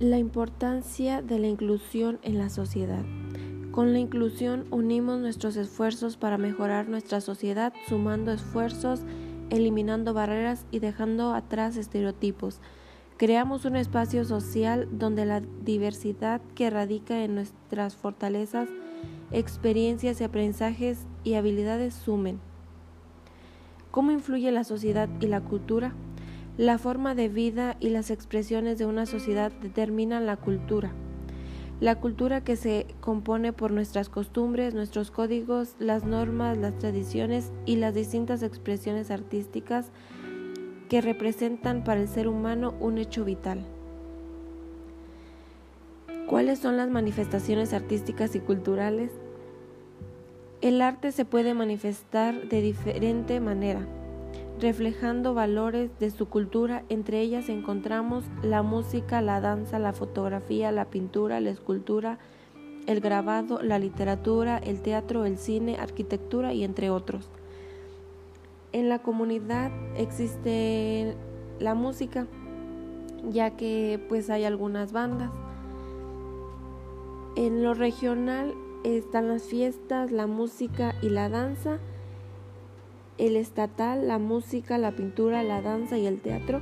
La importancia de la inclusión en la sociedad. Con la inclusión unimos nuestros esfuerzos para mejorar nuestra sociedad, sumando esfuerzos, eliminando barreras y dejando atrás estereotipos. Creamos un espacio social donde la diversidad que radica en nuestras fortalezas, experiencias y aprendizajes y habilidades sumen. ¿Cómo influye la sociedad y la cultura? La forma de vida y las expresiones de una sociedad determinan la cultura. La cultura que se compone por nuestras costumbres, nuestros códigos, las normas, las tradiciones y las distintas expresiones artísticas que representan para el ser humano un hecho vital. ¿Cuáles son las manifestaciones artísticas y culturales? El arte se puede manifestar de diferente manera reflejando valores de su cultura. Entre ellas encontramos la música, la danza, la fotografía, la pintura, la escultura, el grabado, la literatura, el teatro, el cine, arquitectura y entre otros. En la comunidad existe la música, ya que pues hay algunas bandas. En lo regional están las fiestas, la música y la danza el estatal, la música, la pintura, la danza y el teatro.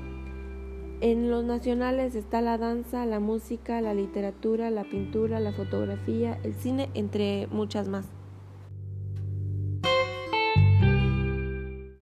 En los nacionales está la danza, la música, la literatura, la pintura, la fotografía, el cine, entre muchas más.